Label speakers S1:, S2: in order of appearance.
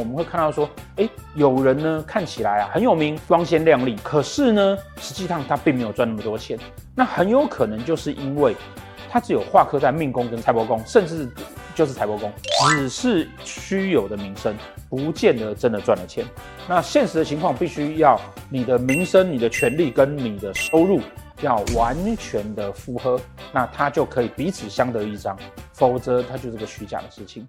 S1: 我们会看到说，哎，有人呢看起来啊很有名，光鲜亮丽，可是呢，实际上他并没有赚那么多钱，那很有可能就是因为他只有化科在命宫跟财帛宫，甚至就是财帛宫。只是虚有的名声不见得真的赚了钱，那现实的情况必须要你的名声，你的权利跟你的收入要完全的符合，那他就可以彼此相得益彰，否则他就是个虚假的事情。